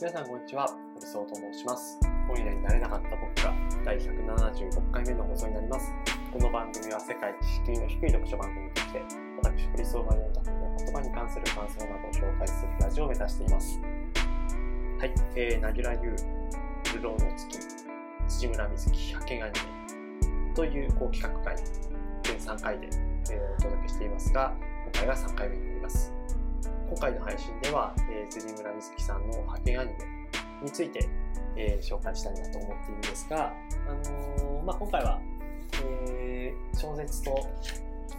皆さんこんにちは、堀総と申します。本屋になれなかった僕が第176回目の放送になります。この番組は世界知識の低い読書番組として、私、堀総が読んだ本や言葉に関する感想などを紹介するラジオを目指しています。はい、えー、なぎらゆう、流浪の月、辻村瑞希、派遣アニメというこう企画会、全3回で、えーお届けしていますが、今回が3回目になります。今回の配信では、えー、辻村瑞希さんの派遣アニメについて、えー紹介したいなと思っているんですが、あのーまあ、今回は、えー小説と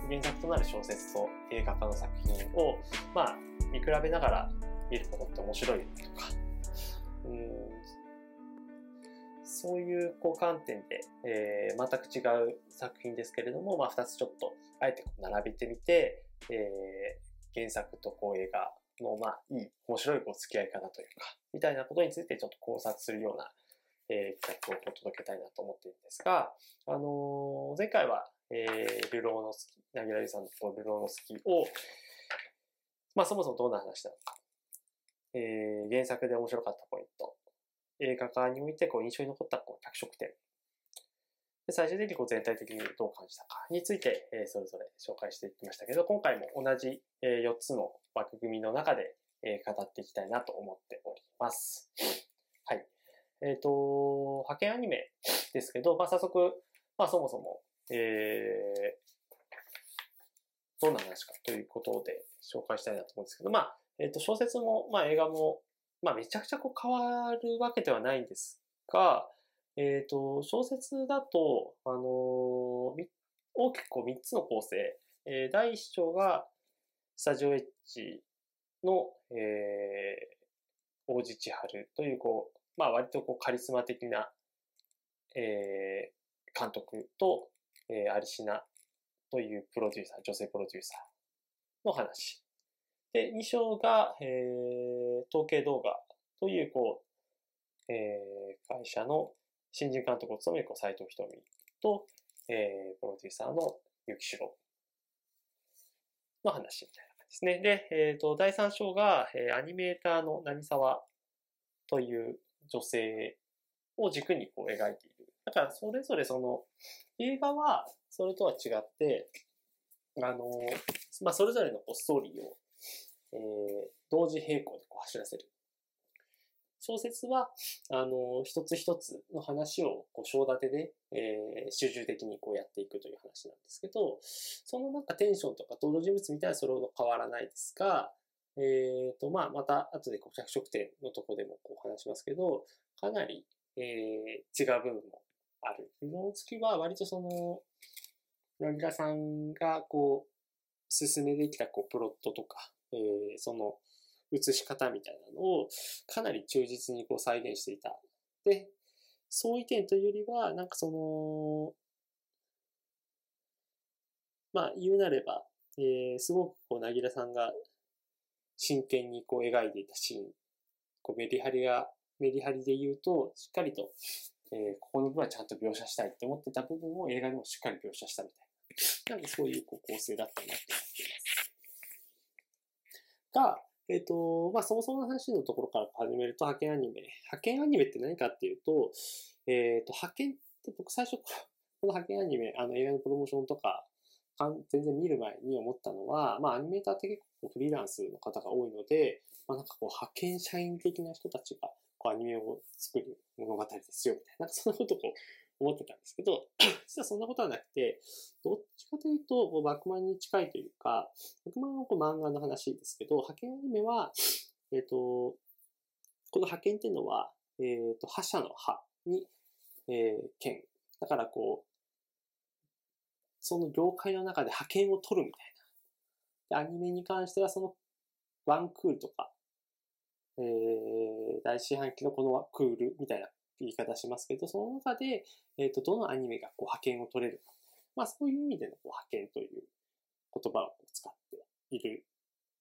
原作となる小説と映画化の作品を、まあ、見比べながら見ることって面白いとか、うんそういうこう観点で、えー全く違う作品ですけれども、まあ、2つちょっとあえて並べてみて、え原作とこう映画の、まあ、いい、面白いこう付き合い方というか、みたいなことについてちょっと考察するような、えー企画を届けたいなと思っているんですが、あのー前回は、えー、流浪の月、なぎらゆさんと流浪の月を、まあそもそもどんな話なのか、えー原作で面白かったポイント、映画化においてこう印象に残ったこう脚色点、で最終的にこう全体的にどう感じたかについて、えそれぞれ紹介していきましたけど、今回も同じ、え4つの枠組みの中で、え語っていきたいなと思っております。はい。えっ、と、派遣アニメですけど、まあ、早速、まあ、そもそも、えー、どんな話かということで紹介したいなと思うんですけど、まあ、えっ、と、小説も、まあ、映画も、まあ、めちゃくちゃこう変わるわけではないんですが、えっ、と、小説だと、あのー大きくこう3つの構成、えー第1章が、スタジオエッジの、えー王子千春という、こう、まあ割とこうカリスマ的な、えー監督と、えーアリシナというプロデューサー、女性プロデューサーの話。で、2章が、えー統計動画という、こう、えー会社の新人監督を務めるこう斉藤瞳と、えープロデューサーのゆきしろの話みたいな感じですね。で、えっ、と、第3章が、えーアニメーターの成沢という女性を軸にこう描いている。だから、それぞれその、映画はそれとは違って、あの、まあ、それぞれのストーリーを、えー同時並行でこう走らせる。小説は、あの、一つ一つの話を、こう、章立てで、えー集中的にこうやっていくという話なんですけど、そのなんかテンションとか登場人物みたいなそれほど変わらないですが、えっ、と、まあ、また後でこう着色点のとこでもこう話しますけど、かなり、えー違う部分もある。流浪の月は割とその、柳楽さんがこう、進めてきたこうプロットとか、えーその映し方みたいなのをかなり忠実にこう再現していた。で、相違点というよりは、なんかその、まあ言うなれば、えーすごくこう、なぎらさんが真剣にこう描いていたシーン、こうメリハリが、メリハリで言うと、しっかりと、えーここの部分はちゃんと描写したいって思ってた部分を映画でもしっかり描写したみたいな。なんかそういうこう構成だったなって思っています。が、えっ、と、まあ、そもそもの話のところから始めると、派遣アニメ。派遣アニメって何かっていうと、えっ、と、派遣って僕最初、この派遣アニメ、あの映画のプロモーションとか、全然見る前に思ったのは、まあ、アニメーターって結構フリーランスの方が多いので、まあ、なんかこう、派遣社員的な人たちが、こう、アニメを作る物語ですよ、みたいな、なんかそんなことこう思ってたんですけど、実はそんなことはなくて、どっちかというと、こうバックマンに近いというか、バックマンはこう漫画の話ですけど、派遣アニメは、えっ、と、この派遣っていうのは、えっ、と、覇者の派に、えー、剣。だからこう、その業界の中で派遣を取るみたいな。でアニメに関してはそのワンクールとか、えー、大四半期のこのクールみたいな言い方しますけど、その中で、えっ、と、どのアニメがこう派遣を取れるか。まあそういう意味でのこう派遣という言葉を使っている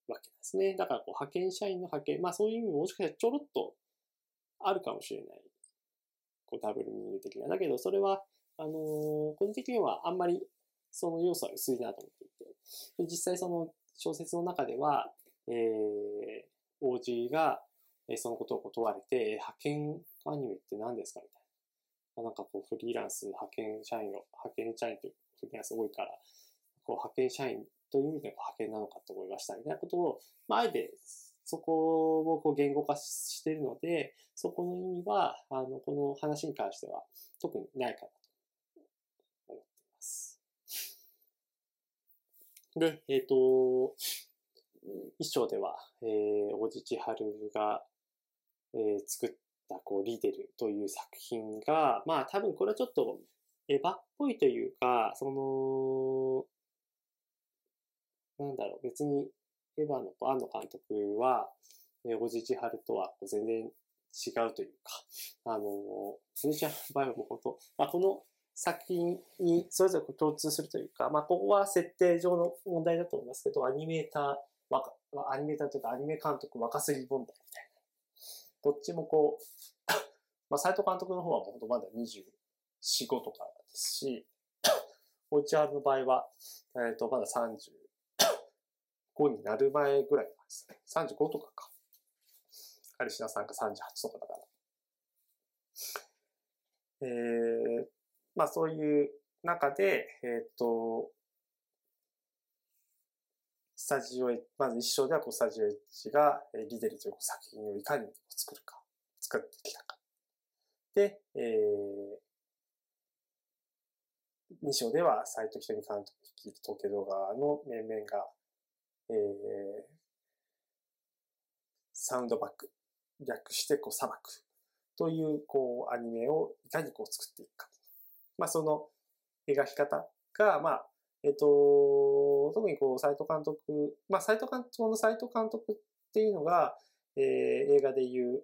わけですね。だからこう派遣社員の派遣、まあそういう意味ももしかしたらちょろっとあるかもしれない。こうダブルミーニング的な。だけどそれは、あのー個人的にはあんまりその要素は薄いなと思っていて。で実際その小説の中では、えー、王子がえそのことを断れて、派遣アニメって何ですか？みたいな。なんかこう、フリーランス、派遣社員を、派遣社員というフリーランス多いから、こう、派遣社員という意味で派遣なのかって思いましたみたいなことを、まあ、あえて、そこをこう言語化しているので、そこの意味は、あの、この話に関しては特にないかなと思っています。で、えっ、ー、と、一章では、えー、小地千春が、えー、作ったこうリデルという作品が、まあ多分これはちょっとエヴァっぽいというか、その、なんだろう、別にエヴァの庵野監督は、えー、小地千春とは全然違うというか、あの、小地千春の場合はもう本当、まあこの作品にそれぞれ共通するというか、まあここは設定上の問題だと思いますけど、アニメーター、アニメーターというかアニメ監督若すぎ問題みたいな。どっちもこう、まあ、斎藤監督の方はもうまだ24、5とかですし、おうちあるの場合は、えっ、ー、と、まだ35になる前ぐらいですね。35とかか。カリシナさんが38とかだから。えー、まあそういう中で、えっ、ー、と、スタジオまず一章ではこうスタジオエッジがリデルという作品をいかに作るか、作ってきたか。で、えー、2章では斎藤瞳監督率いる東京動画の面々が、えー、サウンドバック、略してこう砂漠というこうアニメをいかにこう作っていくか。まあその描き方が、まあ、えっ、と、特にこう、斎藤監督、まあ、斎藤監督、この斎藤監督っていうのが、えー、映画でいう、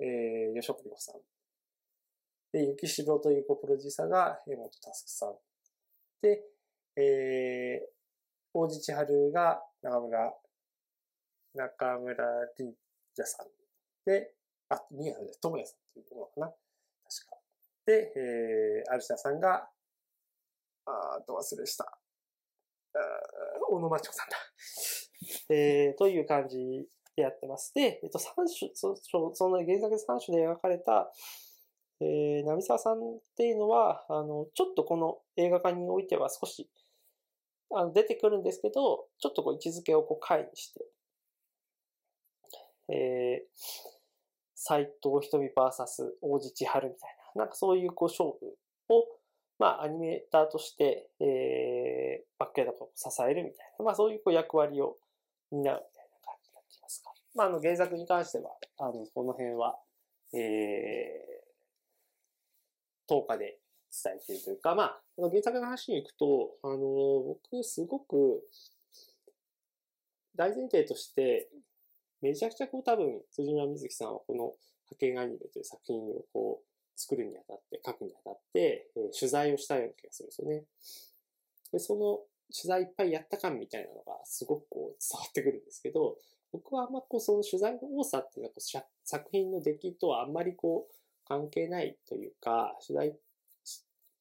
えー、吉岡里帆さん。で、雪城というこプロデューサーが、江本佑さん。で、えー、大地千春が中村、中村凛也さん。で、あ、宮さんです。智也さんっていうのかな。確か。で、えー、アルシャさんが、あーと忘れした。小野町子さんだ。えー、という感じでやってます。で、えっと、三種、そその原作で3種で描かれた、えー、波沢さんっていうのは、あの、ちょっとこの映画化においては少し、あの出てくるんですけど、ちょっとこう位置づけをこう回にして、えー、斎藤瞳 VS 大地千春みたいな、なんかそういうこう勝負を、まあ、アニメーターとして、えー、バックヤードを支えるみたいな、まあ、そういうこう役割を担うみたいな感じになってますか。まあ、あの、原作に関しては、あの、この辺は、えー、10日で伝えているというか、まあ、あの原作の話に行くと、あの、僕、すごく、大前提として、めちゃくちゃこう多分、辻村瑞希さんはこの派遣アニメという作品をこう、作るにあたって、書くにあたって、えー、取材をしたような気がするんですよね。で、その取材いっぱいやった感みたいなのがすごくこう伝わってくるんですけど、僕はあんまこうその取材の多さっていうのはこう作品の出来とはあんまりこう関係ないというか、取材、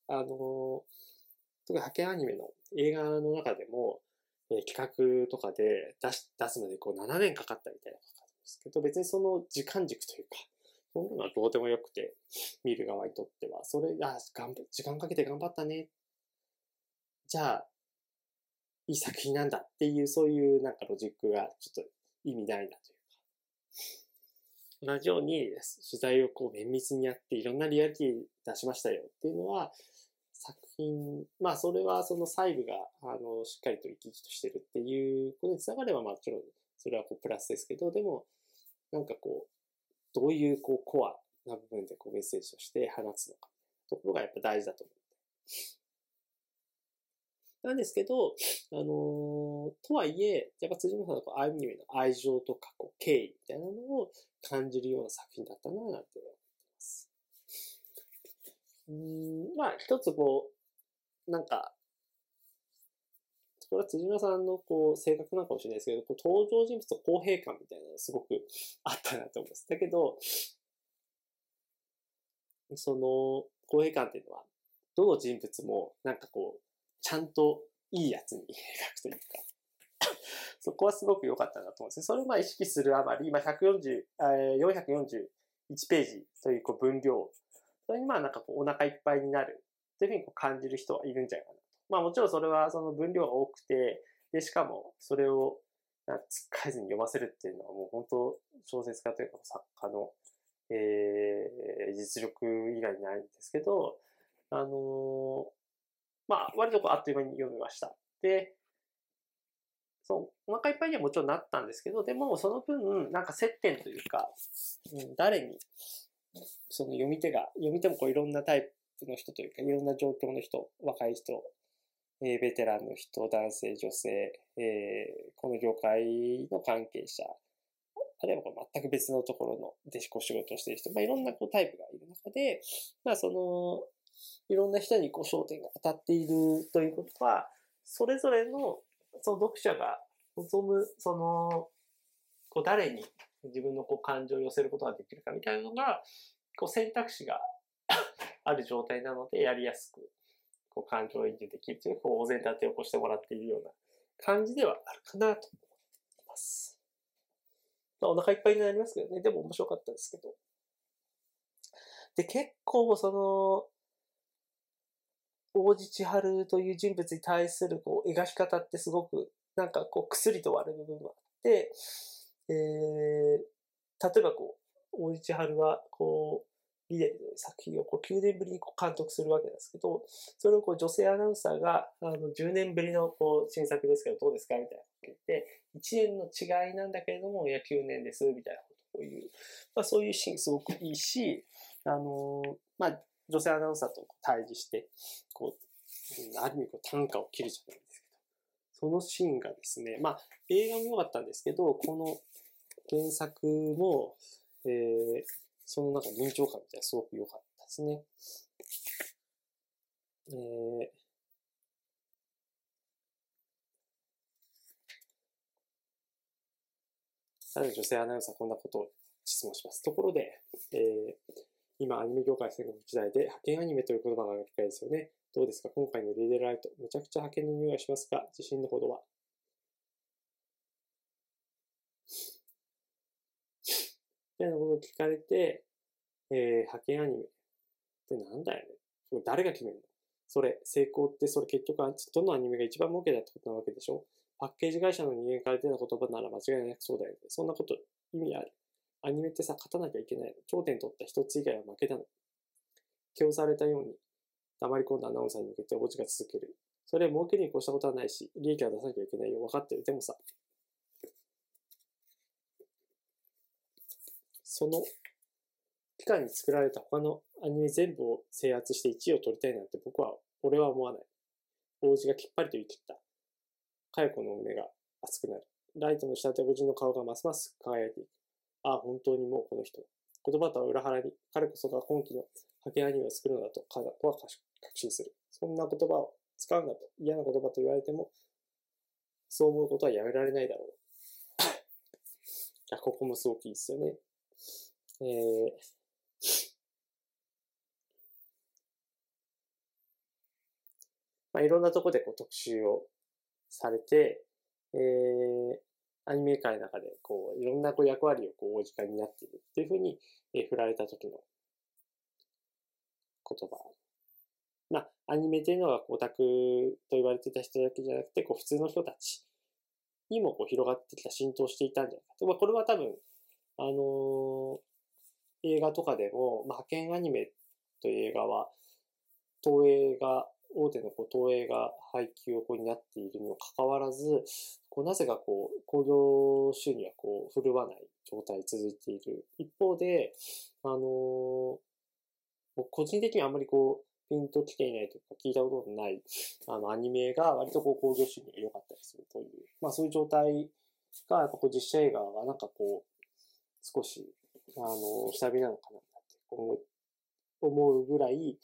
あの、特に派遣アニメの映画の中でも、えー、企画とかで出し出すのでこう7年かかったみたいな感じですけど、別にその時間軸というか、そんなのはどうでもよくて、見る側にとっては。それ、あ、頑張時間かけて頑張ったね。じゃあ、いい作品なんだっていう、そういうなんかロジックがちょっと意味ないなというか。同じように取材をこう綿密にやっていろんなリアリティ出しましたよっていうのは、作品、まあそれはその細部が、あの、しっかりと生き生きとしてるっていうことにつながればまあもちろんそれはこうプラスですけど、でも、なんかこう、どういうこうコアな部分でこうメッセージとして放つのか、ところがやっぱ大事だと思う。なんですけど、あのー、とはいえ、やっぱ辻村さんのこうアニメの愛情とかこう敬意みたいなのを感じるような作品だったな、なんて思ってます。うん、まあ、一つこう、なんか、これは辻村さんのこう性格なのかもしれないですけど、こう登場人物と公平感みたいなのがすごくあったなと思います。だけど、その公平感っていうのは、どの人物もなんかこう、ちゃんといいやつに描くというか、そこはすごく良かったなと思うんですね。それをまあ意識するあまり、今140、441ページというこう分量、それにまあなんかこうお腹いっぱいになるというふうにこう感じる人はいるんじゃないかなと。まあもちろんそれはその分量が多くて、で、しかもそれをつっかえずに読ませるっていうのはもう本当小説家というか作家の、えー、実力以外にないんですけど、あのー、まあ割とこうあっという間に読みました。で、そう、お腹いっぱいにはもちろんなったんですけど、でもその分、なんか接点というか、うん、誰に、その読み手が、読み手もこういろんなタイプの人というか、いろんな状況の人、若い人、えー、ベテランの人、男性、女性、えー、この業界の関係者、あるいは全く別のところの弟子こ仕事をしている人、まあ、いろんなこうタイプがいる中で、まあ、その、いろんな人にこう焦点が当たっているということは、それぞれのその読者が望む、その、こう誰に自分のこう感情を寄せることができるかみたいなのが、こう選択肢が ある状態なのでやりやすく、こう感情移入できるという、こうお膳立てを起こしてもらっているような感じではあるかなと思います。まあ、お腹いっぱいになりますけどね。でも面白かったですけど。で、結構その、王子千春という人物に対するこう描き方ってすごくなんかこう薬と割る部分があって、えー、例えばこう、王子千春はこう、リデルの作品をこう9年ぶりにこう監督するわけですけど、それをこう女性アナウンサーがあの10年ぶりのこう新作ですけどどうですかみたいなこと言って、1年の違いなんだけれども、いや9年ですみたいなことを言う。まあそういうシーンすごくいいし、あの、まあ女性アナウンサーと対峙して、こう、ある意味こう単価を切るじゃないですけど、そのシーンがですね、まあ映画も良かったんですけど、この原作も、えー、その中臨場感みたいなすごく良かったですね。えー、ただ女性アナウンサーこんなことを質問します。ところで、えー、今、アニメ業界戦国時代で派遣アニメという言葉が機会ですよね。どうですか？今回のリーデルライト。めちゃくちゃ派遣の匂いしますが、自信のほどは？みたいなことを聞かれて、えー、派遣アニメってなんだよね？誰が決めるの？それ、成功ってそれ結局どのアニメが一番儲けだってことなわけでしょ？パッケージ会社の人間から出た言葉なら間違いなくそうだよね。そんなこと意味ある？アニメってさ、勝たなきゃいけない。頂点取った一つ以外は負けたの。気をされたように、黙り込んだアナウンサーに向けて落ちが続ける。それ儲けに越したことはないし、利益は出さなきゃいけないよ。分かってる。でもさ、その期間に作られた他のアニメ全部を制圧して1位を取りたいなんて僕は、俺は思わない。王子がきっぱりと言い切った。佳代子の胸が熱くなる。ライトの下で王子の顔がますます輝いていく。ああ、本当にもうこの人。言葉とは裏腹に、彼こそが今期の派遣アニメを作るのだと、彼とは確信する。そんな言葉を使うんだと嫌な言葉と言われても、そう思うことはやめられないだろう。あここもすごくいいですよね。えー、まあ、いろんなとこでこう特集をされて、えー、アニメ界の中で、こう、いろんなこう役割をこう、王子会になっているっていうふうに、え、振られた時の言葉。まあ、アニメっていうのはオタクと言われてた人だけじゃなくて、こう、普通の人たちにもこう広がってきた、浸透していたんじゃないかと。まあ、これは多分、あのー、映画とかでも、まあ、派遣アニメという映画は、東映が大手のこう東映が配給をこうになっているにもかかわらず、こうなぜかこう、興行収入はこう、振るわない状態続いている。一方で、あのー、個人的にはあんまりこう、ピンと来ていないというか聞いたことのない、あの、アニメが割とこう、興行収入が良かったりするという、まあそういう状態が、やっぱこう、実写映画がなんかこう、少し、あの、下火なのかなって思うぐらい、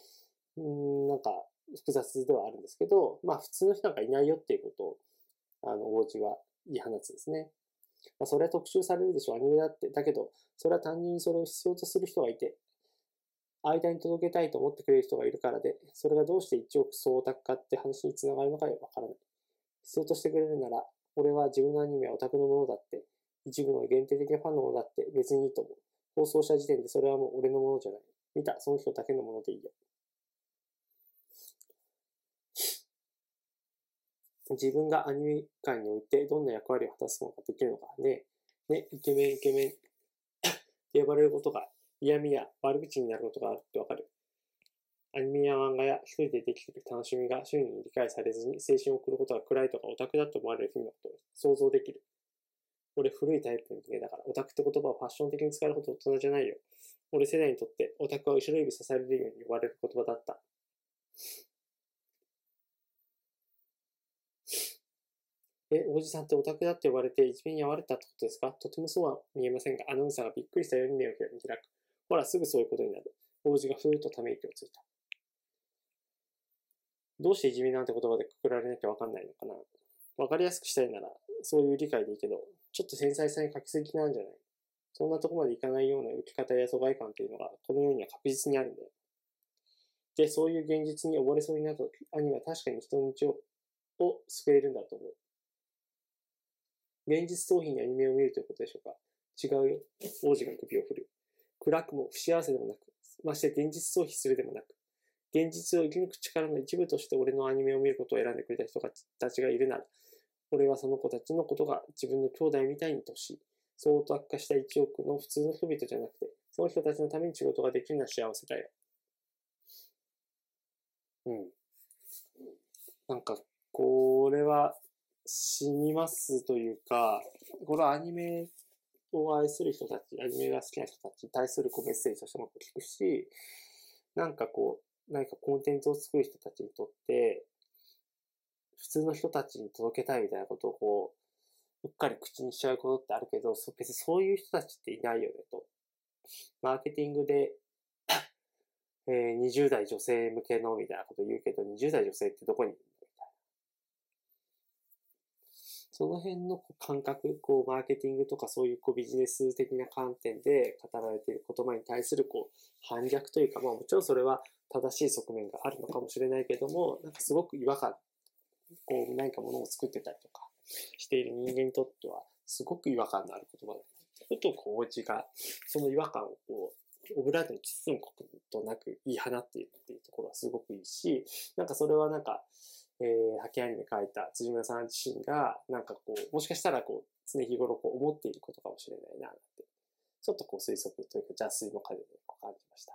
うん、なんか、複雑ではあるんですけど、まあ普通の人なんかいないよっていうことを、あの、王子は言い放つんですね。まあそれは特集されるでしょう、アニメだって。だけど、それは単純にそれを必要とする人がいて、間に届けたいと思ってくれる人がいるからで、それがどうして一億総オかって話につながるのかわからない。必要としてくれるなら、俺は自分のアニメはオタクのものだって、一部の限定的なファンのものだって別にいいと思う。放送した時点でそれはもう俺のものじゃない。見た、その人だけのものでいいよ。自分がアニメ界においてどんな役割を果たすのができるのかね。ね、イケメンイケメン って呼ばれることが嫌味や悪口になることがあるってわかる。アニメや漫画や一人でできている楽しみが周囲に理解されずに青春を送ることが暗いとかオタクだと思われる日のことを想像できる。俺古いタイプの人間だから、オタクって言葉をファッション的に使えるほど大人じゃないよ。俺世代にとってオタクは後ろ指刺されるように呼ばれる言葉だった。え、おじさんってオタクだって呼ばれて一面に会われたってことですか？とてもそうは見えませんが、アナウンサーがびっくりしたように目を開く。ほら、すぐそういうことになる。王子がふーっとため息をついた。どうしていじめなんて言葉でくくられなきゃわかんないのかな？わかりやすくしたいなら、そういう理解でいいけど、ちょっと繊細さに書きすぎなんじゃない？そんなとこまでいかないような浮き方や疎外感っていうのが、この世には確実にあるんだよ。で、そういう現実に溺れそうになった時、兄は確かに人の道を救えるんだと思う。現実逃避にアニメを見るということでしょうか？違うよ。王子が首を振る。暗くも不幸せでもなく、まして現実逃避するでもなく、現実を生き抜く力の一部として俺のアニメを見ることを選んでくれた人たちがいるなら、俺はその子たちのことが自分の兄弟みたいに年しい。そうと悪化した一億の普通の人々じゃなくて、その人たちのために仕事ができるのは幸せだよ。うん。なんか、これは、染みますというか、これはアニメを愛する人たち、アニメが好きな人たちに対するこうメッセージとしても聞くし、なんかこう、何かコンテンツを作る人たちにとって、普通の人たちに届けたいみたいなことをこう、うっかり口にしちゃうことってあるけど、別にそういう人たちっていないよねと。マーケティングでえー、20代女性向けのみたいなこと言うけど、20代女性ってどこにいるその辺の感覚、こう、マーケティングとかそういうこうビジネス的な観点で語られている言葉に対するこう反逆というか、まあもちろんそれは正しい側面があるのかもしれないけども、なんかすごく違和感、こう何かものを作ってたりとかしている人間にとっては、すごく違和感のある言葉だと。ふとこう、おじが、その違和感をこう、オブラートに包むことなく言い放っているっていうところはすごくいいし、なんかそれはなんか、えー、ハケアニメ書いた辻村さん自身が、なんかこう、もしかしたらこう、常日頃こう思っていることかもしれないな、って、ちょっとこう推測というか邪推も兼ねて感じました。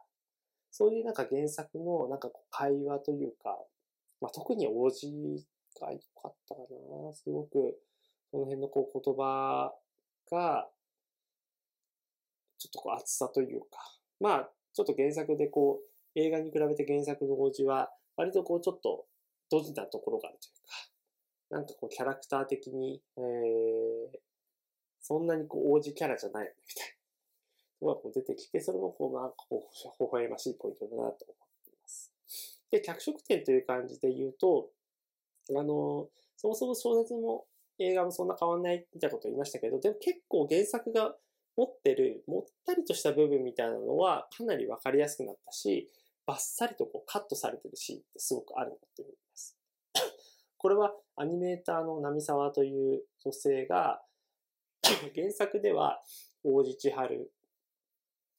そういうなんか原作のなんかこう会話というか、まあ、特に王子が良かったかな。すごく、この辺のこう言葉が、ちょっとこう熱さというか、まあ、ちょっと原作でこう、映画に比べて原作の王子は、割とこうちょっとドジなところがあるというか、なんかこうキャラクター的に、えー、そんなにこう王子キャラじゃないよね、みたいなのがこう出てきて、それもこう、なんかこう、微笑ましいポイントだなと思っています。で、脚色点という感じで言うと、あの、そもそも小説も映画もそんな変わんないみたいなこと言いましたけど、でも結構原作が持ってるもったりとした部分みたいなのはかなりわかりやすくなったし、バッサリとこうカットされてるシーンってすごくあるなって思います。これはアニメーターの波沢という女性が 原作では大地千春、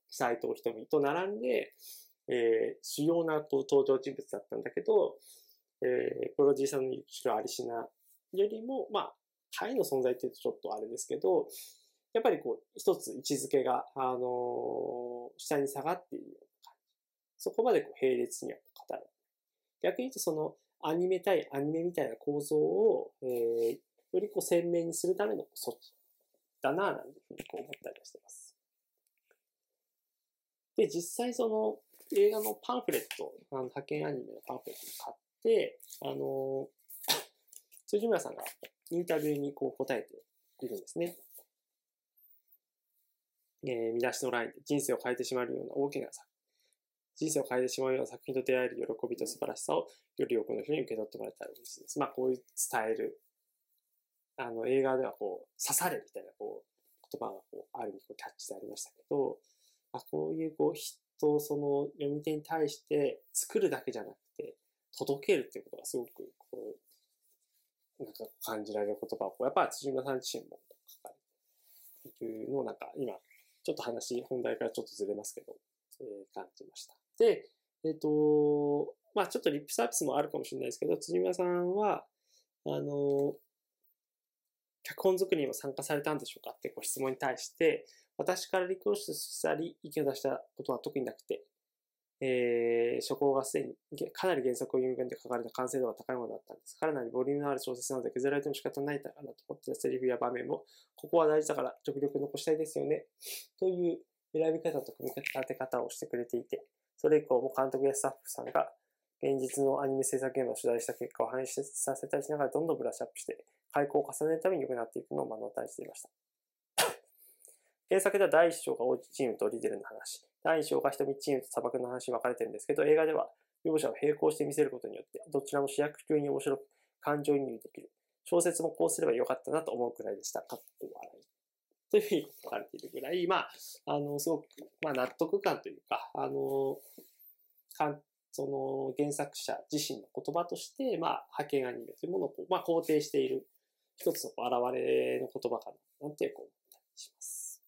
斎藤瞳と並んで、えー、主要な登場人物だったんだけど、えー、プロデューサーの後ろアリシナよりも、まあ、下位の存在って言うとちょっとあれですけど、やっぱりこう、一つ位置づけが、あのー、下に下がっているそこまでこう並列には語る。逆に言うとそのアニメ対アニメみたいな構造を、えー、よりこう鮮明にするための措置だなぁ、なんていうふうにこう思ったりはしてます。で、実際その映画のパンフレット、あの派遣アニメのパンフレットを買って、あの、辻村さんがインタビューにこう答えているんですね。えー、見出しのラインで人生を変えてしまうような大きな作人生を変えてしまうような作品と出会える喜びと素晴らしさをより多くの人に受け取ってもらえたら嬉しいです。まあ、こういう伝える。あの、映画ではこう、刺されみたいなこう、言葉がこう、ある意味こうキャッチでありましたけど、まあこういうこう、人、その読み手に対して作るだけじゃなくて、届けるっていうことがすごくこう、なんか感じられる言葉をこう、やっぱり辻村さん自身も書かれているのをなんか今、ちょっと話、本題からちょっとずれますけど、えー、感じました。で、えっ、ー、と、まあちょっとリップサービスもあるかもしれないですけど、辻村さんは、あの、脚本作りにも参加されたんでしょうかってご質問に対して、私からリクエストしたり、意見を出したことは特になくて、えー、初稿がすでにかなり原作を読み込んで書かれた完成度が高いものだったんです。かなりボリュームのある小説なので削られても仕方ないだろうなと思ってたセリフや場面も、ここは大事だから極力残したいですよね。という選び方と組み立て方をしてくれていて、それ以降も監督やスタッフさんが現実のアニメ制作現場を取材した結果を反映させたりしながらどんどんブラッシュアップして 開講を重ねるために良くなっていくのを目の当たりしていました。原作では第一章が王子チームとリデルの話、第二章が瞳チームと砂漠の話に分かれてるんですけど、映画では両者を並行して見せることによって、どちらも主役級に面白く感情移入できる。小説もこうすればよかったなと思うくらいでした。かっこ笑い。というふうに書かれているぐらい、まあ、あの、すごく、まあ、納得感というか、あの、かんその原作者自身の言葉として、まあ、派遣アニメというものを、まあ、肯定している一つの現れの言葉かな、なんてこう思ったりします。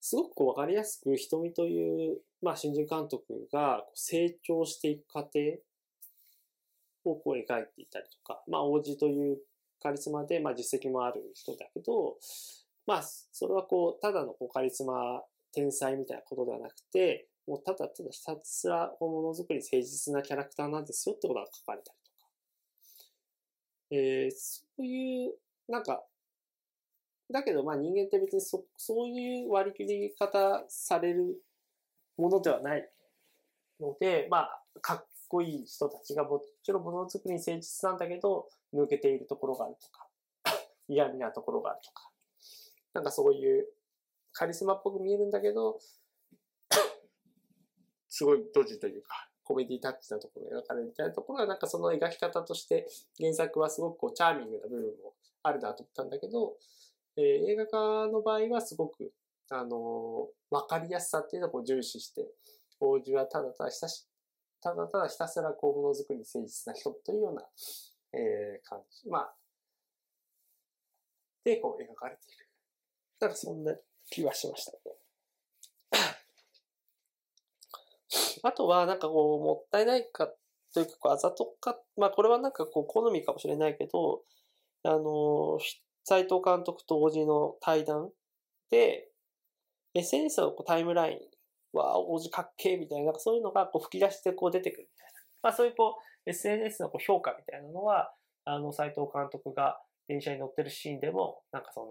すごくこう分かりやすく瞳という、まあ、新人監督が成長していく過程をこう描いていたりとか、まあ、王子というカリスマで、まあ、実績もある人だけど、まあ、それはこう、ただのこうカリスマ天才みたいなことではなくて、もうただただひたすらものづくり誠実なキャラクターなんですよってことが書かれたりとか。えー、そういう、なんか、だけどまあ人間って別にそそういう割り切り方されるものではないので、まあ、かっこいい人たちがもちろんものづくりに誠実なんだけど、抜けているところがあるとか、嫌味なところがあるとか、なんかそういうカリスマっぽく見えるんだけど、すごいドジというか、コメディタッチなところが描かれるみたいなところは、なんかその描き方として原作はすごくこうチャーミングな部分もあるなと思ったんだけど、えー、映画化の場合はすごく、あのー、わかりやすさっていうのをこう重視して、王子はただただひたしただただひたすらこうものづくりに誠実な人というような、えー、感じ。まあ、で、こう描かれている。なんかそんな気はしましたね。あとは、なんかこう、もったいないかというか、あざとか、まあこれはなんかこう、好みかもしれないけど、あの、斎藤監督と王子の対談で、SNS のタイムラインは王子かっけーみたいな、そういうのがこう吹き出してこう出てくるみたいな。まあそういうこう、SNS のこう評価みたいなのは、あの、斎藤監督が電車に乗ってるシーンでも、なんかその、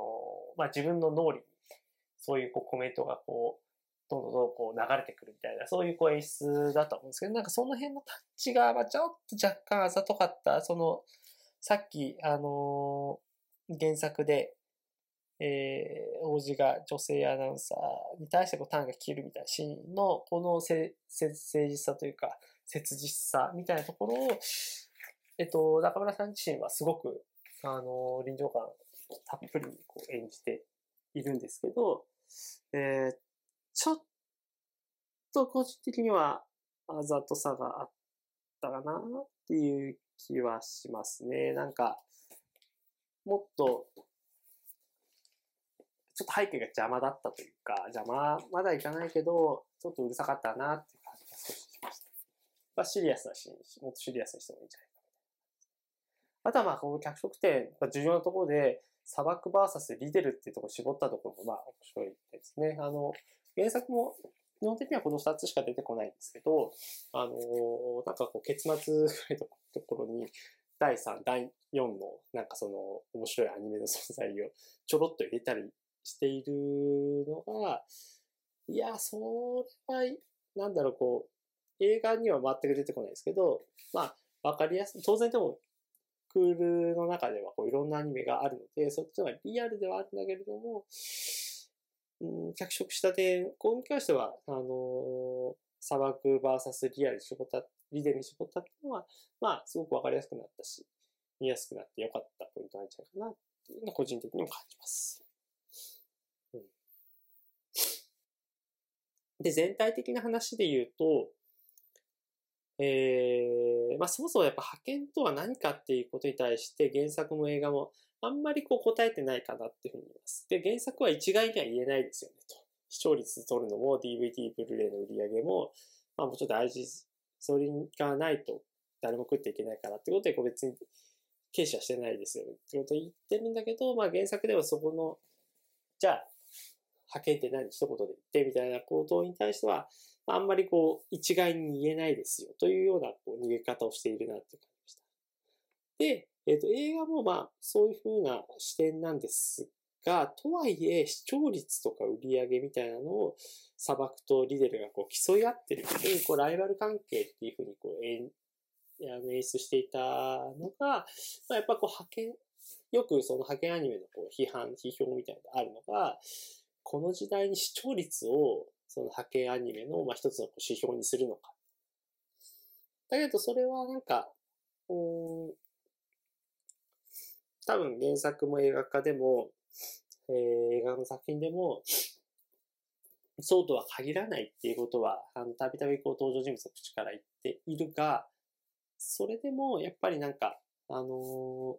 まあ自分の脳裏にそういうこうコメントがこう、どんどんどんこう流れてくるみたいな、そういうこう演出だと思うんですけど、なんかその辺のタッチが、まあちょっと若干あざとかった、その、さっき、あのー、原作で、えー、王子が女性アナウンサーに対してこうターンが切るみたいなシーンの、この誠実さというか、切実さみたいなところを、えっと、中村さん自身はすごく、あの、臨場感たっぷりこう演じているんですけど、えー、ちょっと個人的にはあざとさがあったかなっていう気はしますね。なんか、もっと、ちょっと背景が邪魔だったというか、邪魔まだいかないけど、ちょっとうるさかったなっていう感じが少ししました。まあ、シリアスなシーン、もっとシリアスにしてもいいんじゃないかあとはまあ、この脚色点、重要なところで、砂漠 VS リデルっていうところを絞ったところもまあ面白いですね。あの、原作も基本的にはこの2つしか出てこないんですけど、あのなんかこう結末ぐらいのところに、第3、第4のなんかその面白いアニメの存在をちょろっと入れたりしているのが、いや、それは、なんだろう、こう、映画には全く出てこないですけど、まあ、わかりやすい。当然でも、クールの中ではこういろんなアニメがあるので、そっちの方がリアルではあるんだけれども、うん、脚色した点、こうに関しては、あの、砂漠 VS リアルに絞った、リデルに絞ったっていうのは、まあ、すごくわかりやすくなったし、見やすくなってよかったポイントなんじゃないかなっていうのは個人的にも感じます。うん、で、全体的な話で言うと、えー、まあそもそもやっぱ派遣とは何かっていうことに対して原作も映画もあんまりこう答えてないかなっていうふうに思います。で、原作は一概には言えないですよねと。視聴率取るのも DVD、ブルーレイの売り上げも、まあもうちょっと大事、それがないと誰も食っていけないからってことで、こう別に軽視はしてないですよねってことを言ってるんだけど、まあ原作ではそこの、じゃあ、派遣って何一言で言ってみたいなことに対しては、あんまりこう、一概に言えないですよというようなこう逃げ方をしているなって感じました。で、えっ、ー、と、映画もまあ、そういう風な視点なんですが、とはいえ、視聴率とか売り上げみたいなのを、砂漠とリデルがこう競い合ってるので、こう、ライバル関係っていう風にこう演、演出していたのが、まあ、やっぱこう、派遣、よくその派遣アニメのこう批判、批評みたいなのがあるのが、この時代に視聴率をその派遣アニメのまあ一つの指標にするのか。だけどそれはなんか、うん、多分原作も映画化でも、えー、映画の作品でも、そうとは限らないっていうことは、あの、たびたびこう登場人物の口から言っているが、それでもやっぱりなんか、あの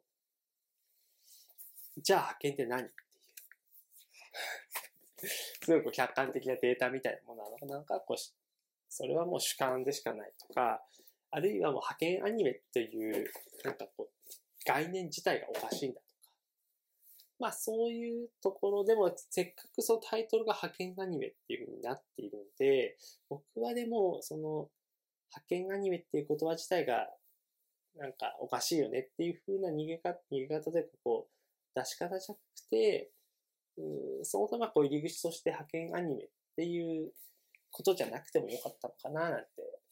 ー、じゃあ派遣って何っていう。すごいこう客観的なデータみたいなものなのか、なんかこう、それはもう主観でしかないとか、あるいはもう派遣アニメっていう、なんかこう、概念自体がおかしいんだとか。まあそういうところでも、せっかくそのタイトルが派遣アニメっていう風になっているので、僕はでも、その、派遣アニメっていう言葉自体が、なんかおかしいよねっていう風な逃げ方、逃げ方でこう、出し方じゃなくて、そもそもこう入り口として派遣アニメっていうことじゃなくてもよかったのかななんて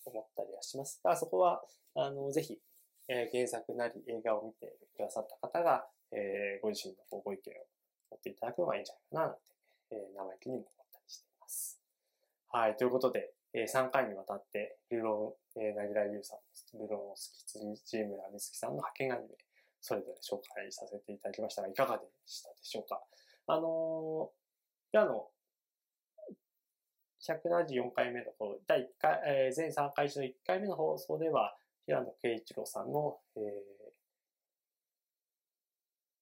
思ったりはしますが、そこは、あの、ぜひえー、原作なり映画を見てくださった方が、えー、ご自身のご意見を持っていただくのがいいんじゃないかな、なんて、えー、生意気にも思ったりしています。はい、ということで、えー、3回にわたって、ルロン、えー、なぎらゆうさん、ルロンを好き、辻村美月さんの派遣アニメ、それぞれ紹介させていただきましたが、いかがでしたでしょうか？あのー、あの、174回目の方、第1回、えー、全3回中の1回目の放送では、平野慶一郎さんの、えー、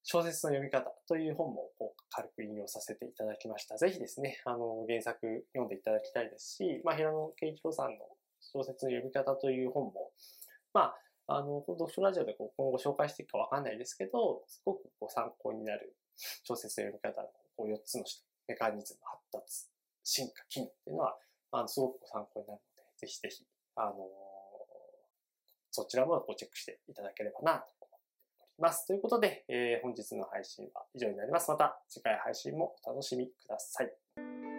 小説の読み方という本もこう軽く引用させていただきました。ぜひですね、あの、原作読んでいただきたいですし、まあ、平野慶一郎さんの小説の読み方という本も、まあ、あの、読書ラジオでこう今後紹介していくかわかんないですけど、すごくこう参考になる小説の読み方のこう4つのメカニズム、発達、進化、機能っていうのは、あの、すごく参考になるので、ぜひぜひ、あのそちらもチェックしていただければなと思っております。ということで、えー、本日の配信は以上になります。また次回配信もお楽しみください。